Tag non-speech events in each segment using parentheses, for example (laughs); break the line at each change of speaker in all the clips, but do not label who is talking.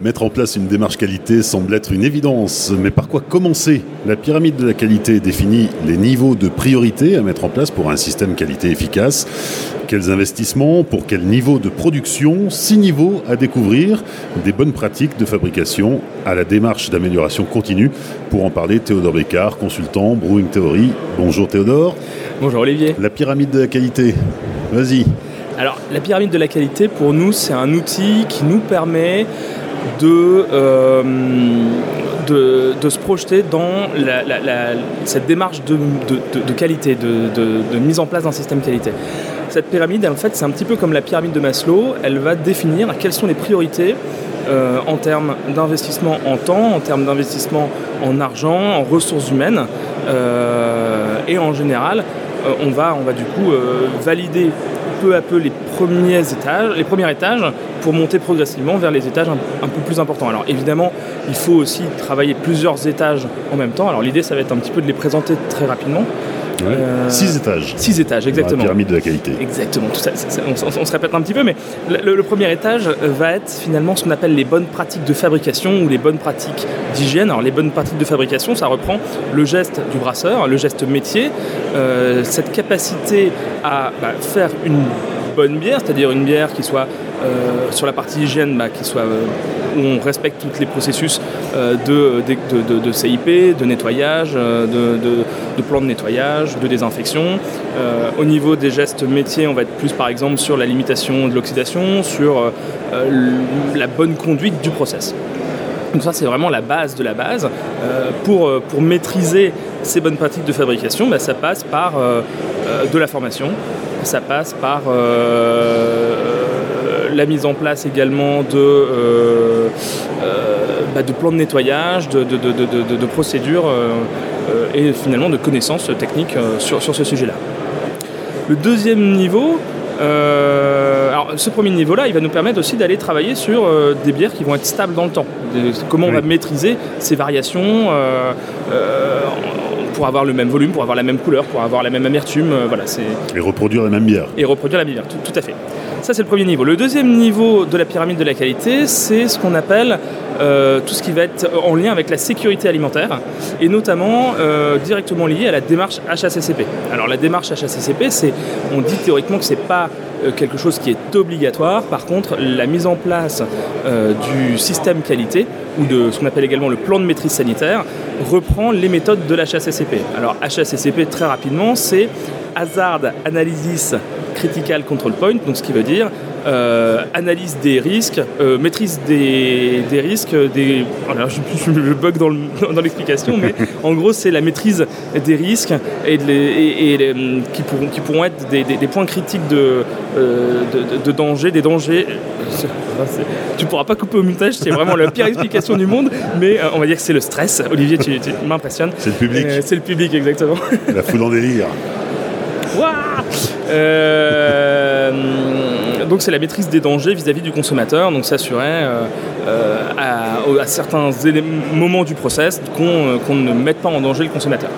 Mettre en place une démarche qualité semble être une évidence, mais par quoi commencer? La pyramide de la qualité définit les niveaux de priorité à mettre en place pour un système qualité efficace. Quels investissements Pour quel niveau de production Six niveaux à découvrir, des bonnes pratiques de fabrication à la démarche d'amélioration continue? Pour en parler, Théodore Bécard, consultant Brewing Theory. Bonjour Théodore.
Bonjour Olivier.
La pyramide de la qualité, vas-y.
Alors, la pyramide de la qualité, pour nous, c'est un outil qui nous permet de, euh, de, se projeter dans cette démarche de, qualité, de, mise en place d'un système qualité. Cette pyramide, en fait, c'est un petit peu comme la pyramide de Maslow. Elle va définir quelles sont les priorités euh, en termes d'investissement en temps, en termes d'investissement en argent, en ressources humaines. Euh, et en général, on va du coup valider peu à peu les premiers étages, pour monter progressivement vers les étages un, peu plus importants. Alors évidemment, il faut aussi travailler plusieurs étages en même temps. Alors l'idée, ça va être un petit peu de les présenter très rapidement.
Euh, six étages.
Six étages, exactement.
La pyramide de la qualité.
Exactement. Tout ça, on, se répète un petit peu, mais le, premier étage va être finalement ce qu'on appelle les bonnes pratiques de fabrication ou les bonnes pratiques d'hygiène. Alors les bonnes pratiques de fabrication, ça reprend le geste du brasseur, le geste métier, euh, cette capacité à bah, faire une bonne bière, c'est-à-dire une bière qui soit euh, sur la partie hygiène, bah, qui soit, euh, où on respecte tous les processus euh, de, de, CIP, de nettoyage, de, plan de nettoyage, de désinfection. au niveau des gestes métiers, on va être plus par exemple sur la limitation de l'oxydation, sur la bonne conduite du process. Donc ça c'est vraiment la base de la base. pour, maîtriser ces bonnes pratiques de fabrication, bah, ça passe par de la formation, ça passe par la mise en place également de, euh, euh, bah, de plans de nettoyage, de, procédures euh, et finalement de connaissances techniques sur, ce sujet-là. Le deuxième niveau, alors, ce premier niveau-là, il va nous permettre aussi d'aller travailler sur des bières qui vont être stables dans le temps. comment on va maîtriser ces variations pour avoir le même volume, pour avoir la même couleur, pour avoir la même amertume. voilà,
et reproduire la même bière.
Et reproduire la même bière, tout à fait. Ça, c'est le premier niveau. Le deuxième niveau de la pyramide de la qualité, c'est ce qu'on appelle euh, tout ce qui va être en lien avec la sécurité alimentaire et notamment euh, directement lié à la démarche HACCP. Alors la démarche HACCP, on dit théoriquement que c'est pas euh, quelque chose qui est obligatoire. Par contre, la mise en place du système qualité ou de ce qu'on appelle également le plan de maîtrise sanitaire reprend les méthodes de l'HACCP. Alors HACCP très rapidement, c'est Hazard Analysis Critical Control Point, donc ce qui veut dire euh, analyse des risques, euh, maîtrise des, risques, des, voilà, je, je, bug dans (laughs) l'explication, mais (laughs) en gros c'est la maîtrise des risques et, et, qui, pourront, qui, pourront, être des, points critiques de, euh, de, danger, des dangers. (laughs) Tu pourras pas couper au montage, c'est vraiment la pire explication du monde, mais on va dire que c'est le stress. Olivier, tu, m'impressionnes.
C'est le public.
c'est le public, exactement.
La foule en délire.
Euh, donc c'est la maîtrise des dangers vis-à-vis du consommateur, donc s'assurer euh, euh, à, certains moments du process qu'on ne mette pas en danger le consommateur.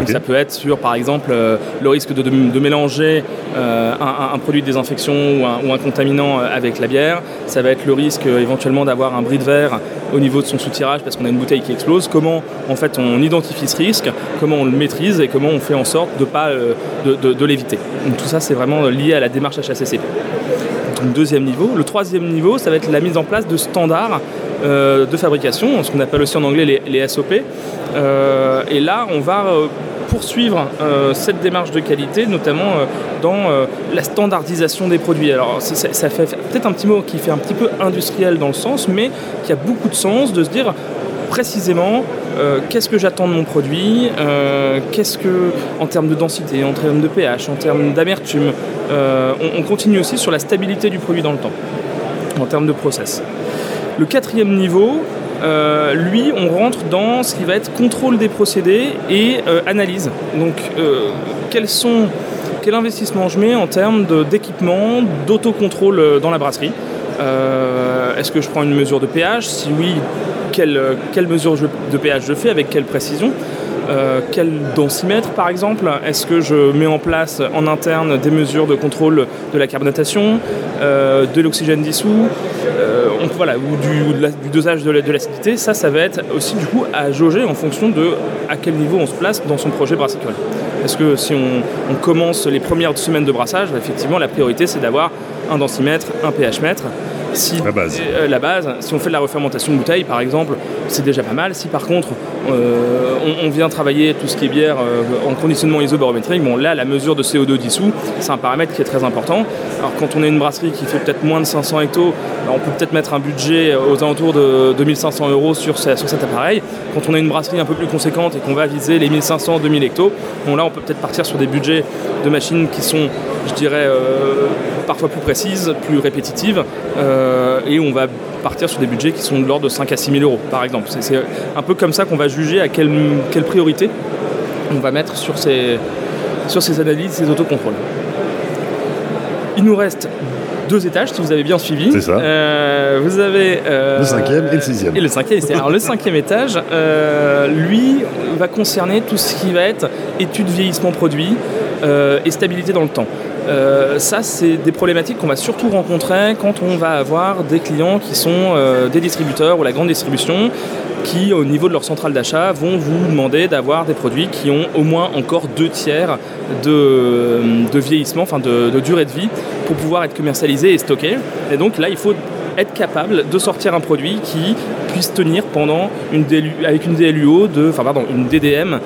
Donc ça peut être sur, par exemple, le risque de, mélanger un, produit de désinfection ou un, contaminant avec la bière. Ça va être le risque éventuellement d'avoir un bris de verre au niveau de son soutirage parce qu'on a une bouteille qui explose, comment en fait on identifie ce risque, comment on le maîtrise et comment on fait en sorte de pas euh, de, l'éviter. Donc tout ça c'est vraiment lié à la démarche HACCP. Donc deuxième niveau. Le troisième niveau, ça va être la mise en place de standards euh, de fabrication, ce qu'on appelle aussi en anglais les, SOP. Euh, et là, on va poursuivre cette démarche de qualité, notamment dans la standardisation des produits. Alors ça fait peut-être un petit mot qui fait un petit peu industriel dans le sens, mais qui a beaucoup de sens de se dire précisément euh, qu'est-ce que j'attends de mon produit, euh, qu'est-ce que, en termes de densité, en termes de pH, en termes d'amertume, euh, on, continue aussi sur la stabilité du produit dans le temps, en termes de process. Le quatrième niveau, lui, on rentre dans ce qui va être contrôle des procédés et analyse. Donc, sont, quel investissement je mets en termes d'équipement, d'autocontrôle dans la brasserie? Est-ce que je prends une mesure de pH Si oui, quelle, quelle mesure de pH je fais, avec quelle précision? Quel densimètre par exemple Est-ce que je mets en place en interne des mesures de contrôle de la carbonatation, de l'oxygène dissous voilà, ou du, dosage de l'acidité, ça, ça va être aussi du coup à jauger en fonction de à quel niveau on se place dans son projet brassicole. Parce que si on, commence les premières semaines de brassage, effectivement, la priorité c'est d'avoir un densimètre, un pH mètre,
si, la base.
Euh, la base. Si on fait de la refermentation de bouteille, par exemple, c'est déjà pas mal. Si par contre euh, on, vient travailler tout ce qui est bière euh, en conditionnement isobarométrique, bon là la mesure de CO2 dissous, c'est un paramètre qui est très important. Alors quand on est une brasserie qui fait peut-être moins de 500 hectos, bah, on peut peut-être mettre un budget aux alentours de 2500 euros sur, sur cet appareil. Quand on est une brasserie un peu plus conséquente et qu'on va viser les 1500-2000 hectos, bon là on peut peut-être partir sur des budgets de machines qui sont, je dirais, parfois plus précises, plus répétitives, euh, et on va partir sur des budgets qui sont de l'ordre de 5 à 6 000 euros, par exemple. C'est un peu comme ça qu'on va juger à quelle, quelle, priorité on va mettre sur ces, sur ces analyses, ces autocontrôles. Il nous reste deux étages, si vous avez bien suivi.
C'est ça.
Euh, vous avez
euh, le cinquième et le sixième.
Et le cinquième. Alors le cinquième étage, lui, va concerner tout ce qui va être étude vieillissement produit et stabilité dans le temps. Euh, ça, c'est des problématiques qu'on va surtout rencontrer quand on va avoir des clients qui sont euh, des distributeurs ou la grande distribution qui, au niveau de leur centrale d'achat, vont vous demander d'avoir des produits qui ont au moins encore deux tiers de, vieillissement, enfin de, durée de vie, pour pouvoir être commercialisé et stocké. Et donc là, il faut être capable de sortir un produit qui puisse tenir pendant une avec une DLUO de, pardon, une DDM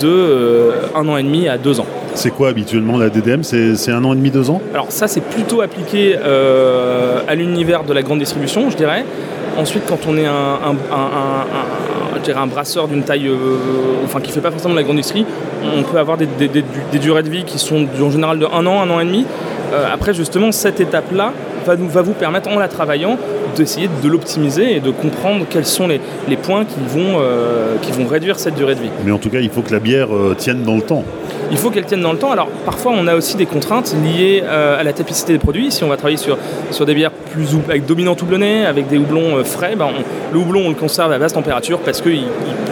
de euh, un an et demi à deux ans.
C'est quoi habituellement la DDM C'est un an et demi, deux ans?
Alors ça c'est plutôt appliqué euh, à l'univers de la grande distribution, je dirais. Ensuite, quand on est un, un, brasseur d'une taille, euh, enfin qui ne fait pas forcément de la grande industrie, on peut avoir des, durées de vie qui sont en général de un an, un an et demi. Euh, après, justement, cette étape-là va, va vous permettre, en la travaillant, d'essayer de l'optimiser et de comprendre quels sont les, points qui vont, qui vont réduire cette durée de vie.
Mais en tout cas, il faut que la bière tienne dans le temps
il faut qu'elle tienne dans le temps. Alors parfois on a aussi des contraintes liées euh, à la typicité des produits. Si on va travailler sur, des bières plus avec dominant avec des houblons euh, frais, ben, le houblon on le conserve à basse température parce que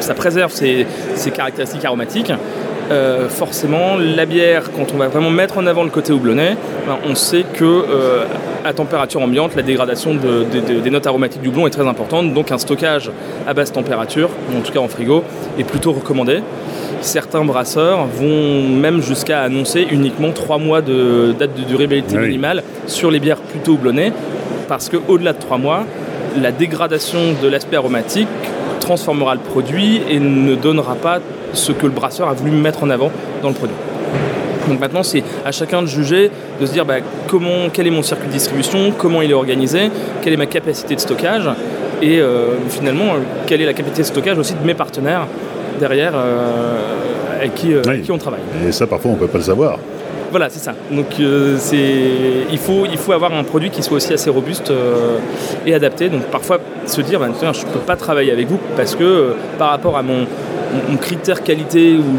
ça préserve ses, caractéristiques aromatiques. Euh, forcément, la bière, quand on va vraiment mettre en avant le côté houblonné, ben, on sait que à température ambiante, la dégradation des notes aromatiques du houblon est très importante. Donc un stockage à basse température, en tout cas en frigo, est plutôt recommandé certains brasseurs vont même jusqu'à annoncer uniquement 3 mois de date de durabilité minimale sur les bières plutôt houblonnées, parce qu'au-delà de 3 mois, la dégradation de l'aspect aromatique transformera le produit et ne donnera pas ce que le brasseur a voulu mettre en avant dans le produit. Donc maintenant, c'est à chacun de juger, de se dire bah, comment, quel est mon circuit de distribution, comment il est organisé, quelle est ma capacité de stockage, et euh, finalement, quelle est la capacité de stockage aussi de mes partenaires derrière euh, avec, qui, euh, qui on travaille.
Et ça, parfois, on ne peut pas le savoir.
Voilà, c'est ça. Donc il, faut, il faut avoir un produit qui soit aussi assez robuste et adapté. Donc parfois se dire, bah, je ne peux pas travailler avec vous parce que par rapport à mon, critère qualité où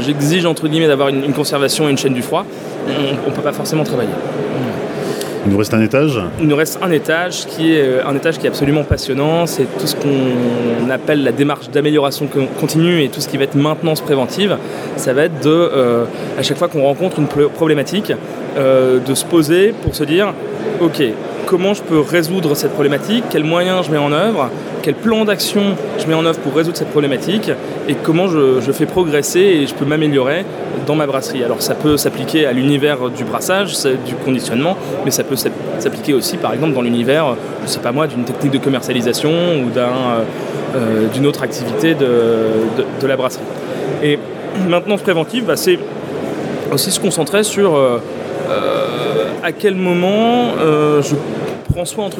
j'exige entre guillemets d'avoir une, une, conservation et une chaîne du froid, on ne peut pas forcément travailler.
Il nous reste un étage
Il nous reste un étage qui est euh, un étage qui est absolument passionnant. C'est tout ce qu'on appelle la démarche d'amélioration continue et tout ce qui va être maintenance préventive. Ça va être de, euh, à chaque fois qu'on rencontre une problématique, euh, de se poser pour se dire, ok, comment je peux résoudre cette problématique, quels moyens je mets en œuvre, quel plan d'action je mets en œuvre pour résoudre cette problématique et comment je, fais progresser et je peux m'améliorer dans ma brasserie. Alors ça peut s'appliquer à l'univers du brassage, du conditionnement, mais ça peut s'appliquer aussi par exemple dans l'univers, je sais pas moi, d'une technique de commercialisation ou euh, euh, d'une autre activité de, la brasserie. Et (clears throat) maintenance préventive, bah, c'est aussi se concentrer sur euh, à quel moment je soin entre,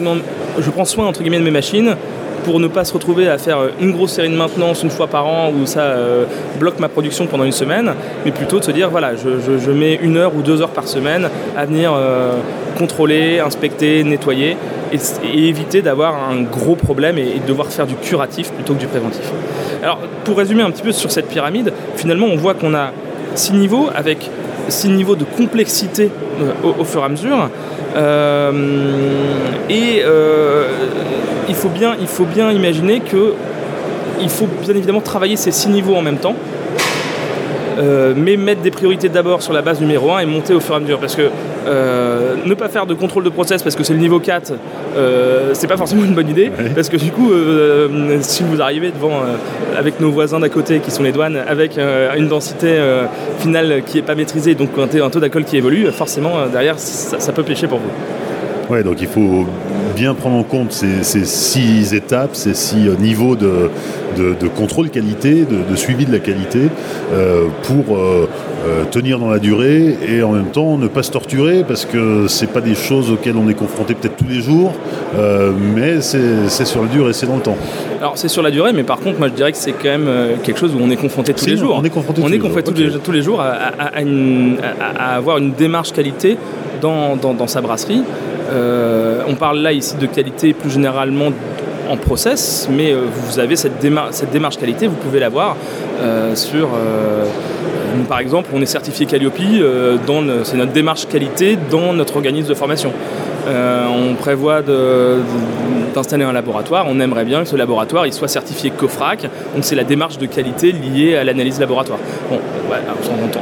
je prends soin entre guillemets de mes machines pour ne pas se retrouver à faire une grosse série de maintenance une fois par an où ça euh, bloque ma production pendant une semaine, mais plutôt de se dire voilà, je, mets une heure ou deux heures par semaine à venir euh, contrôler, inspecter, nettoyer et, éviter d'avoir un gros problème et, de devoir faire du curatif plutôt que du préventif. Alors pour résumer un petit peu sur cette pyramide, finalement on voit qu'on a six niveaux avec six niveaux de complexité euh, au, fur et à mesure. et il faut bien, il faut bien imaginer que il faut bien évidemment travailler ces six niveaux en même temps. Euh, mais mettre des priorités d'abord sur la base numéro 1 et monter au fur et à mesure. Parce que euh, ne pas faire de contrôle de process parce que c'est le niveau 4, euh, c'est pas forcément une bonne idée. Parce que du coup, si vous arrivez devant, avec nos voisins d'à côté qui sont les douanes, avec une densité finale qui n'est pas maîtrisée, donc un, taux d'alcool qui évolue, forcément derrière ça, ça peut pêcher pour vous.
Ouais, donc il faut bien prendre en compte ces, six étapes, ces six euh, niveaux de, contrôle qualité, de, suivi de la qualité, euh, pour euh, tenir dans la durée et en même temps ne pas se torturer parce que c'est pas des choses auxquelles on est confronté peut-être tous les jours, mais c'est sur la durée, c'est dans le temps.
Alors c'est sur la durée, mais par contre, moi je dirais que c'est quand même quelque chose où on est confronté tous les jours.
On est confronté, tous,
les
jours.
tous, les, jours à, avoir une démarche qualité dans, dans sa brasserie. Euh, on parle là ici de qualité plus généralement en process, mais euh, vous avez cette, démarche qualité, vous pouvez l'avoir euh, sur... par exemple, on est certifié Calliope, c'est notre démarche qualité dans notre organisme de formation. On prévoit d'installer un laboratoire. On aimerait bien que ce laboratoire soit certifié COFRAC. Donc c'est la démarche de qualité liée à l'analyse laboratoire. Bon,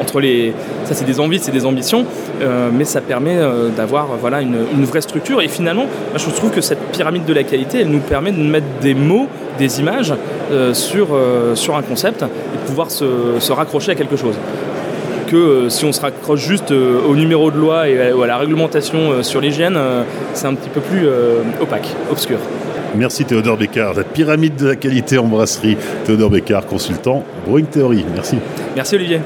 entre les, ça c'est des envies, c'est des ambitions, euh, mais ça permet euh, d'avoir voilà, une, vraie structure. Et finalement, je trouve que cette pyramide de la qualité, elle nous permet de mettre des mots, des images euh, sur, sur un concept et de pouvoir se, raccrocher à quelque chose que si on se raccroche juste au numéro de loi et à, la réglementation sur l'hygiène, c'est un petit peu plus opaque, obscur.
Merci Théodore Bécard, la pyramide de la qualité en brasserie. Théodore Bécard, consultant Brewing Theory. Merci.
Merci Olivier.